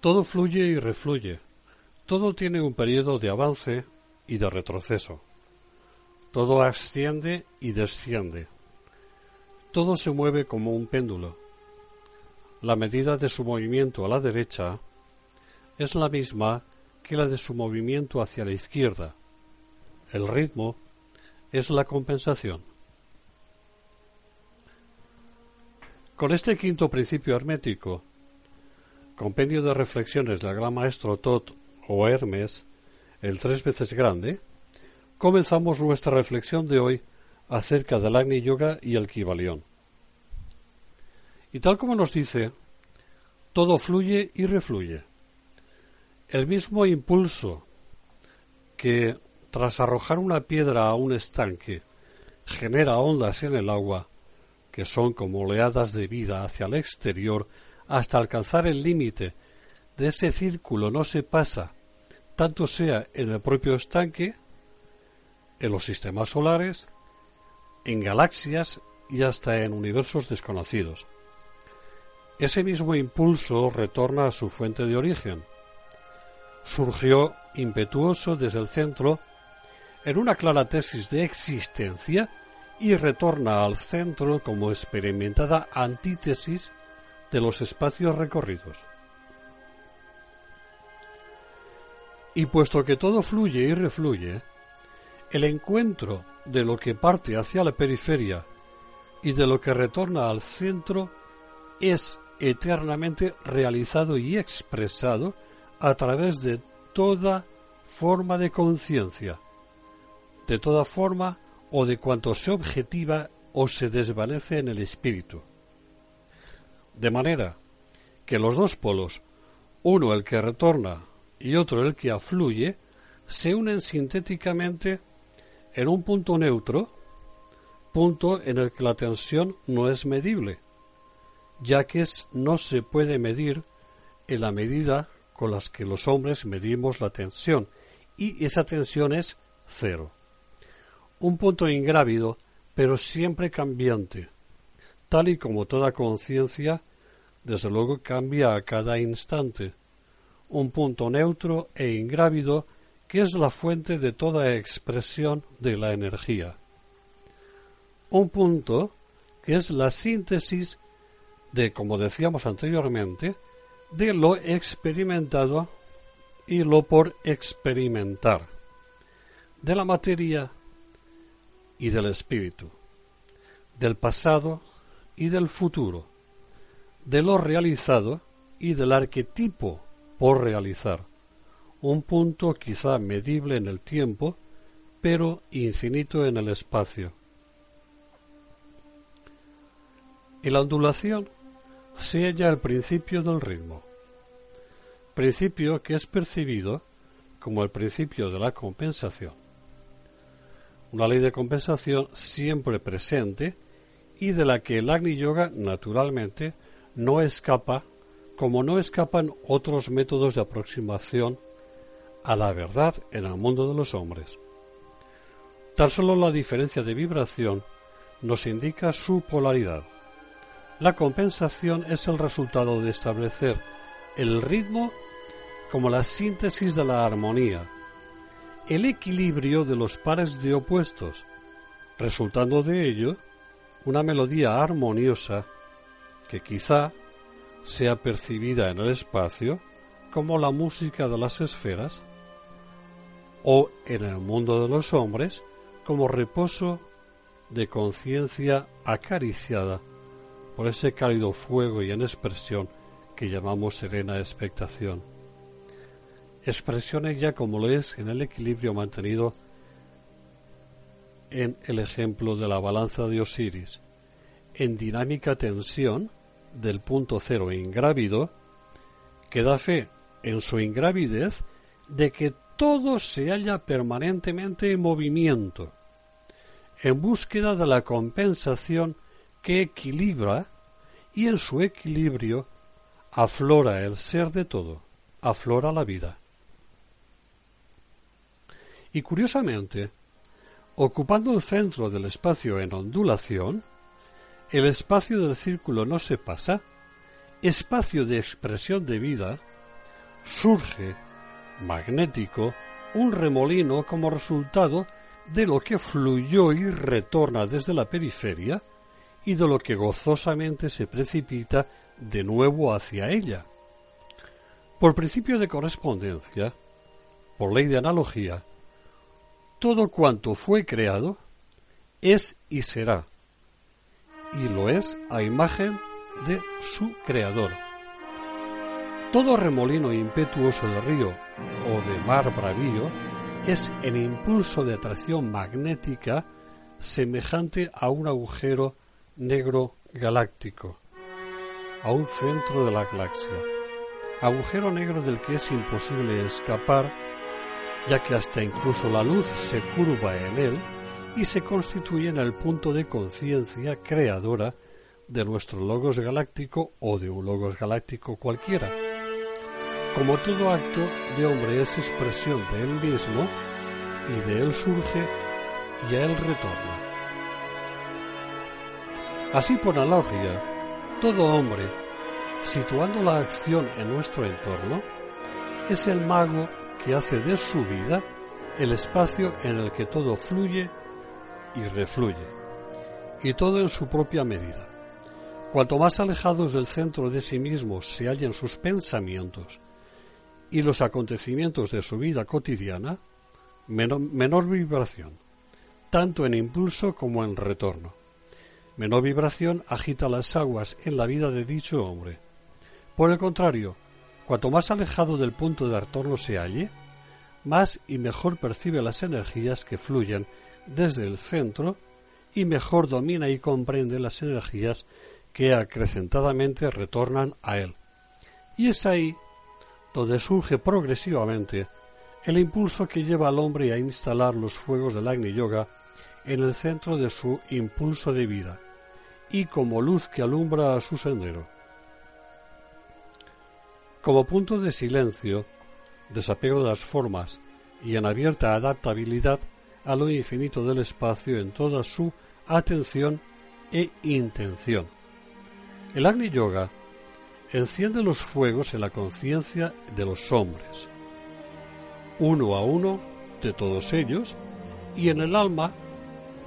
Todo fluye y refluye. Todo tiene un periodo de avance y de retroceso. Todo asciende y desciende. Todo se mueve como un péndulo. La medida de su movimiento a la derecha es la misma que la de su movimiento hacia la izquierda. El ritmo es la compensación. Con este quinto principio hermético, compendio de reflexiones del gran maestro Tot o Hermes, el tres veces grande, comenzamos nuestra reflexión de hoy acerca del Agni Yoga y el Kivalión. Y tal como nos dice, todo fluye y refluye. El mismo impulso que, tras arrojar una piedra a un estanque, genera ondas en el agua, que son como oleadas de vida hacia el exterior hasta alcanzar el límite de ese círculo no se pasa, tanto sea en el propio estanque, en los sistemas solares, en galaxias y hasta en universos desconocidos. Ese mismo impulso retorna a su fuente de origen. Surgió impetuoso desde el centro en una clara tesis de existencia y retorna al centro como experimentada antítesis de los espacios recorridos. Y puesto que todo fluye y refluye, el encuentro de lo que parte hacia la periferia y de lo que retorna al centro es eternamente realizado y expresado a través de toda forma de conciencia, de toda forma o de cuanto se objetiva o se desvanece en el espíritu. De manera que los dos polos, uno el que retorna y otro el que afluye, se unen sintéticamente en un punto neutro, punto en el que la tensión no es medible, ya que no se puede medir en la medida con las que los hombres medimos la tensión, y esa tensión es cero. Un punto ingrávido, pero siempre cambiante, tal y como toda conciencia desde luego cambia a cada instante, un punto neutro e ingrávido que es la fuente de toda expresión de la energía. Un punto que es la síntesis de, como decíamos anteriormente, de lo experimentado y lo por experimentar, de la materia y del espíritu, del pasado y del futuro de lo realizado y del arquetipo por realizar, un punto quizá medible en el tiempo, pero infinito en el espacio. En la ondulación se halla el principio del ritmo, principio que es percibido como el principio de la compensación. Una ley de compensación siempre presente y de la que el Agni Yoga naturalmente no escapa como no escapan otros métodos de aproximación a la verdad en el mundo de los hombres. Tan solo la diferencia de vibración nos indica su polaridad. La compensación es el resultado de establecer el ritmo como la síntesis de la armonía, el equilibrio de los pares de opuestos, resultando de ello una melodía armoniosa que quizá sea percibida en el espacio como la música de las esferas o en el mundo de los hombres como reposo de conciencia acariciada por ese cálido fuego y en expresión que llamamos serena expectación. Expresiones ya como lo es en el equilibrio mantenido en el ejemplo de la balanza de Osiris, en dinámica tensión del punto cero ingrávido, que da fe en su ingravidez de que todo se halla permanentemente en movimiento, en búsqueda de la compensación que equilibra y en su equilibrio aflora el ser de todo, aflora la vida. Y curiosamente, ocupando el centro del espacio en ondulación, el espacio del círculo no se pasa, espacio de expresión de vida, surge magnético un remolino como resultado de lo que fluyó y retorna desde la periferia y de lo que gozosamente se precipita de nuevo hacia ella. Por principio de correspondencia, por ley de analogía, todo cuanto fue creado es y será, y lo es a imagen de su creador. Todo remolino impetuoso de río o de mar bravío es el impulso de atracción magnética semejante a un agujero negro galáctico, a un centro de la galaxia, agujero negro del que es imposible escapar, ya que hasta incluso la luz se curva en él y se constituye en el punto de conciencia creadora de nuestro logos galáctico o de un logos galáctico cualquiera. Como todo acto de hombre es expresión de él mismo, y de él surge y a él retorna. Así por analogía, todo hombre, situando la acción en nuestro entorno, es el mago que hace de su vida el espacio en el que todo fluye y refluye, y todo en su propia medida. Cuanto más alejados del centro de sí mismo se hallen sus pensamientos y los acontecimientos de su vida cotidiana, menor, vibración, tanto en impulso como en retorno. Menor vibración agita las aguas en la vida de dicho hombre. Por el contrario, cuanto más alejado del punto de retorno se halle, más y mejor percibe las energías que fluyen desde el centro y mejor domina y comprende las energías que acrecentadamente retornan a él. Y es ahí donde surge progresivamente el impulso que lleva al hombre a instalar los fuegos del Agni Yoga en el centro de su impulso de vida y como luz que alumbra a su sendero. Como punto de silencio, desapego de las formas y en abierta adaptabilidad a lo infinito del espacio en toda su atención e intención. El Agni Yoga enciende los fuegos en la conciencia de los hombres, uno a uno de todos ellos, y en el alma,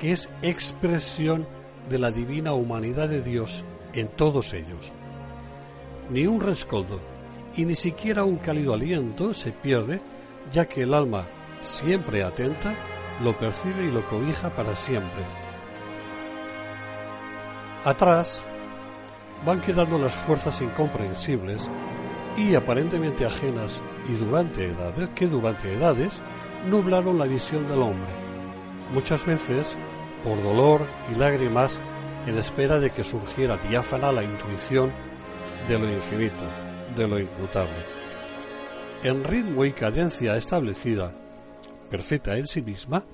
que es expresión de la divina humanidad de Dios en todos ellos. Ni un rescoldo y ni siquiera un cálido aliento se pierde, ya que el alma, siempre atenta, lo percibe y lo cobija para siempre. Atrás van quedando las fuerzas incomprensibles y aparentemente ajenas y durante edades que durante edades nublaron la visión del hombre, muchas veces por dolor y lágrimas en espera de que surgiera diáfana la intuición de lo infinito, de lo imputable. En ritmo y cadencia establecida, perfecta en sí misma,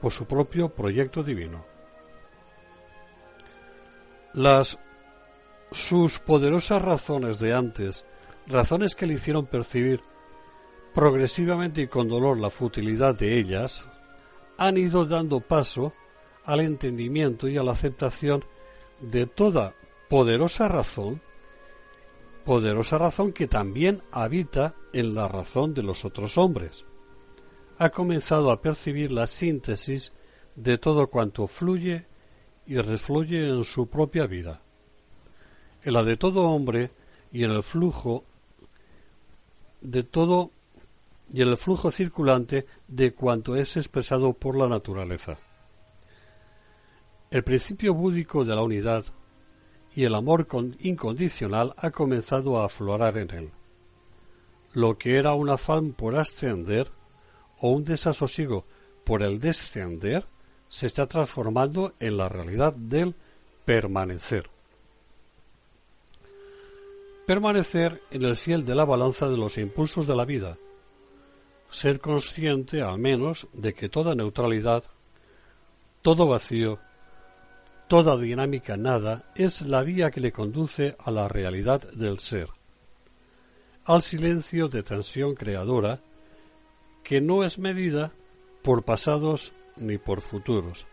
por su propio proyecto divino. Las sus poderosas razones de antes razones que le hicieron percibir progresivamente y con dolor la futilidad de ellas, han ido dando paso al entendimiento y a la aceptación de toda poderosa razón, poderosa razón que también habita en la razón de los otros hombres. Ha comenzado a percibir la síntesis de todo cuanto fluye y refluye en su propia vida. En la de todo hombre y en el flujo de todo y el flujo circulante de cuanto es expresado por la naturaleza. El principio búdico de la unidad y el amor incondicional ha comenzado a aflorar en él. Lo que era un afán por ascender o un desasosiego por el descender se está transformando en la realidad del permanecer permanecer en el fiel de la balanza de los impulsos de la vida, ser consciente al menos de que toda neutralidad, todo vacío, toda dinámica nada es la vía que le conduce a la realidad del ser, al silencio de tensión creadora que no es medida por pasados ni por futuros,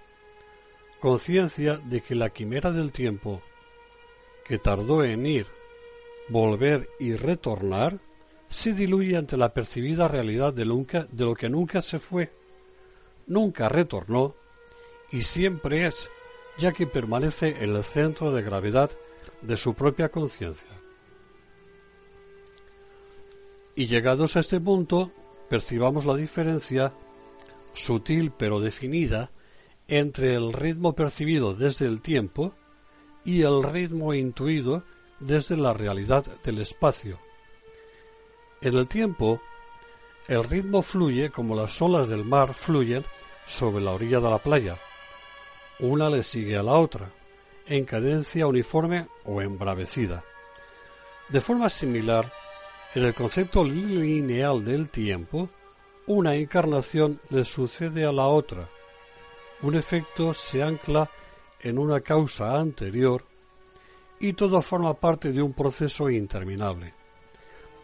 conciencia de que la quimera del tiempo, que tardó en ir volver y retornar se diluye ante la percibida realidad de, de lo que nunca se fue, nunca retornó y siempre es, ya que permanece en el centro de gravedad de su propia conciencia. Y llegados a este punto, percibamos la diferencia, sutil pero definida, entre el ritmo percibido desde el tiempo y el ritmo intuido desde la realidad del espacio. En el tiempo, el ritmo fluye como las olas del mar fluyen sobre la orilla de la playa. Una le sigue a la otra, en cadencia uniforme o embravecida. De forma similar, en el concepto lineal del tiempo, una encarnación le sucede a la otra. Un efecto se ancla en una causa anterior y todo forma parte de un proceso interminable.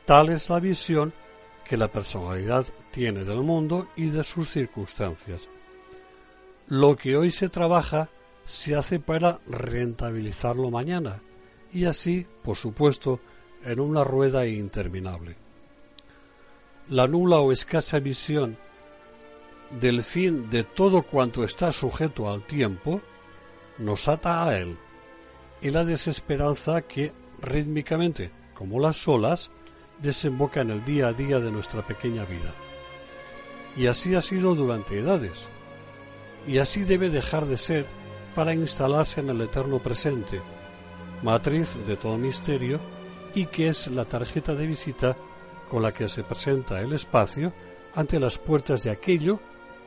Tal es la visión que la personalidad tiene del mundo y de sus circunstancias. Lo que hoy se trabaja se hace para rentabilizarlo mañana y así, por supuesto, en una rueda interminable. La nula o escasa visión del fin de todo cuanto está sujeto al tiempo nos ata a él y la desesperanza que rítmicamente, como las olas, desemboca en el día a día de nuestra pequeña vida. Y así ha sido durante edades, y así debe dejar de ser para instalarse en el eterno presente, matriz de todo misterio y que es la tarjeta de visita con la que se presenta el espacio ante las puertas de aquello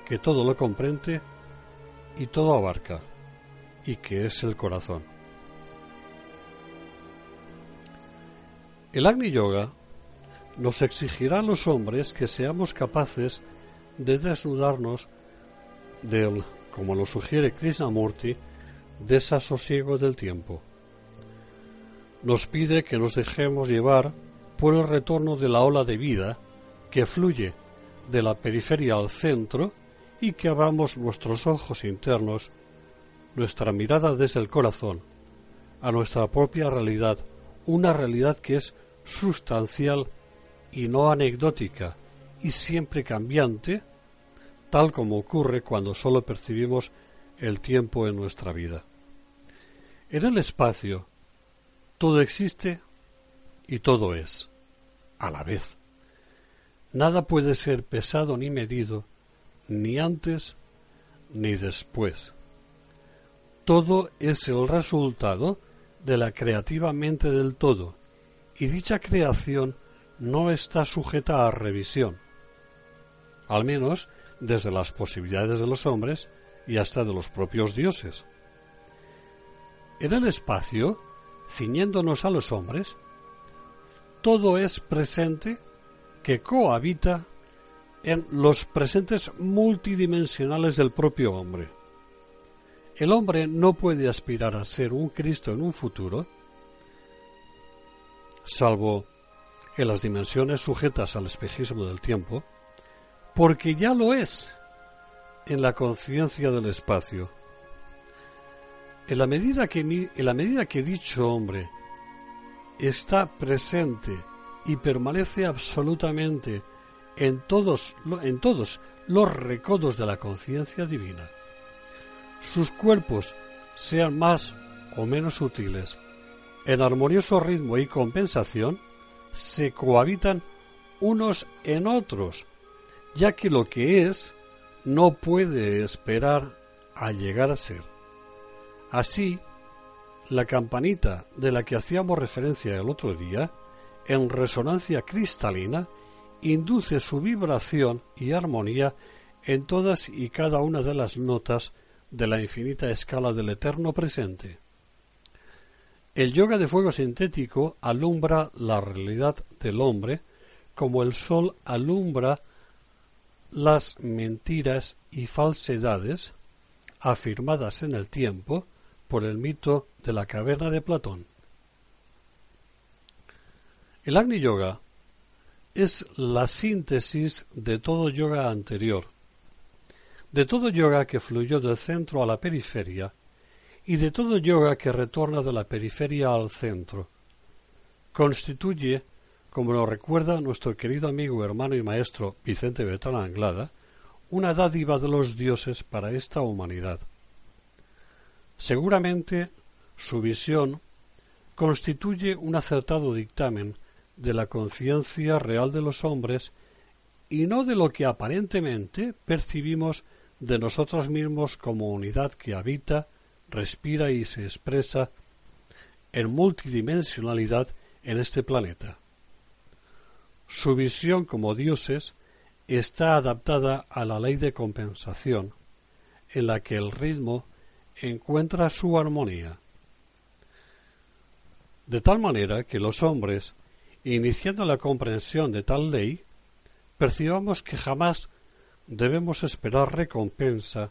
que todo lo comprende y todo abarca, y que es el corazón. El Agni Yoga nos exigirá a los hombres que seamos capaces de desnudarnos del, como lo sugiere Krishnamurti, desasosiego del tiempo. Nos pide que nos dejemos llevar por el retorno de la ola de vida que fluye de la periferia al centro y que abramos nuestros ojos internos, nuestra mirada desde el corazón, a nuestra propia realidad, una realidad que es sustancial y no anecdótica y siempre cambiante, tal como ocurre cuando sólo percibimos el tiempo en nuestra vida. En el espacio, todo existe y todo es, a la vez. Nada puede ser pesado ni medido, ni antes ni después. Todo es el resultado de la creativa mente del todo, y dicha creación no está sujeta a revisión, al menos desde las posibilidades de los hombres y hasta de los propios dioses. En el espacio, ciñéndonos a los hombres, todo es presente que cohabita en los presentes multidimensionales del propio hombre. El hombre no puede aspirar a ser un Cristo en un futuro, salvo en las dimensiones sujetas al espejismo del tiempo, porque ya lo es en la conciencia del espacio. En la medida que, en la medida que dicho hombre está presente y permanece absolutamente en todos, en todos los recodos de la conciencia divina, sus cuerpos sean más o menos sutiles, en armonioso ritmo y compensación, se cohabitan unos en otros, ya que lo que es no puede esperar a llegar a ser. Así, la campanita de la que hacíamos referencia el otro día, en resonancia cristalina, induce su vibración y armonía en todas y cada una de las notas de la infinita escala del eterno presente. El yoga de fuego sintético alumbra la realidad del hombre como el sol alumbra las mentiras y falsedades afirmadas en el tiempo por el mito de la caverna de Platón. El Agni Yoga es la síntesis de todo yoga anterior, de todo yoga que fluyó del centro a la periferia y de todo yoga que retorna de la periferia al centro. Constituye como lo recuerda nuestro querido amigo, hermano y maestro Vicente Bertrán Anglada, una dádiva de los dioses para esta humanidad. Seguramente su visión constituye un acertado dictamen de la conciencia real de los hombres y no de lo que aparentemente percibimos de nosotros mismos como unidad que habita, respira y se expresa en multidimensionalidad en este planeta. Su visión como dioses está adaptada a la ley de compensación, en la que el ritmo encuentra su armonía. De tal manera que los hombres, iniciando la comprensión de tal ley, percibamos que jamás debemos esperar recompensa,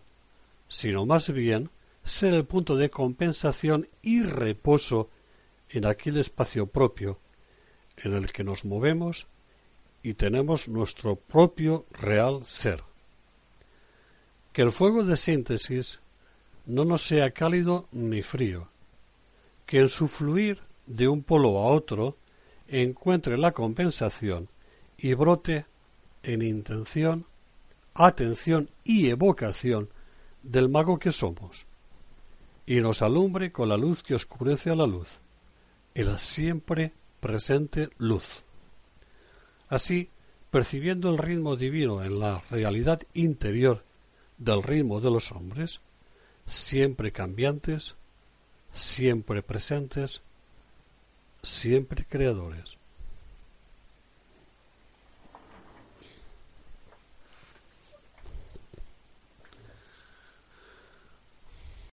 sino más bien ser el punto de compensación y reposo en aquel espacio propio en el que nos movemos y tenemos nuestro propio real ser. Que el fuego de síntesis no nos sea cálido ni frío, que en su fluir de un polo a otro encuentre la compensación y brote en intención, atención y evocación del mago que somos, y nos alumbre con la luz que oscurece a la luz, el siempre presente luz. Así, percibiendo el ritmo divino en la realidad interior del ritmo de los hombres, siempre cambiantes, siempre presentes, siempre creadores.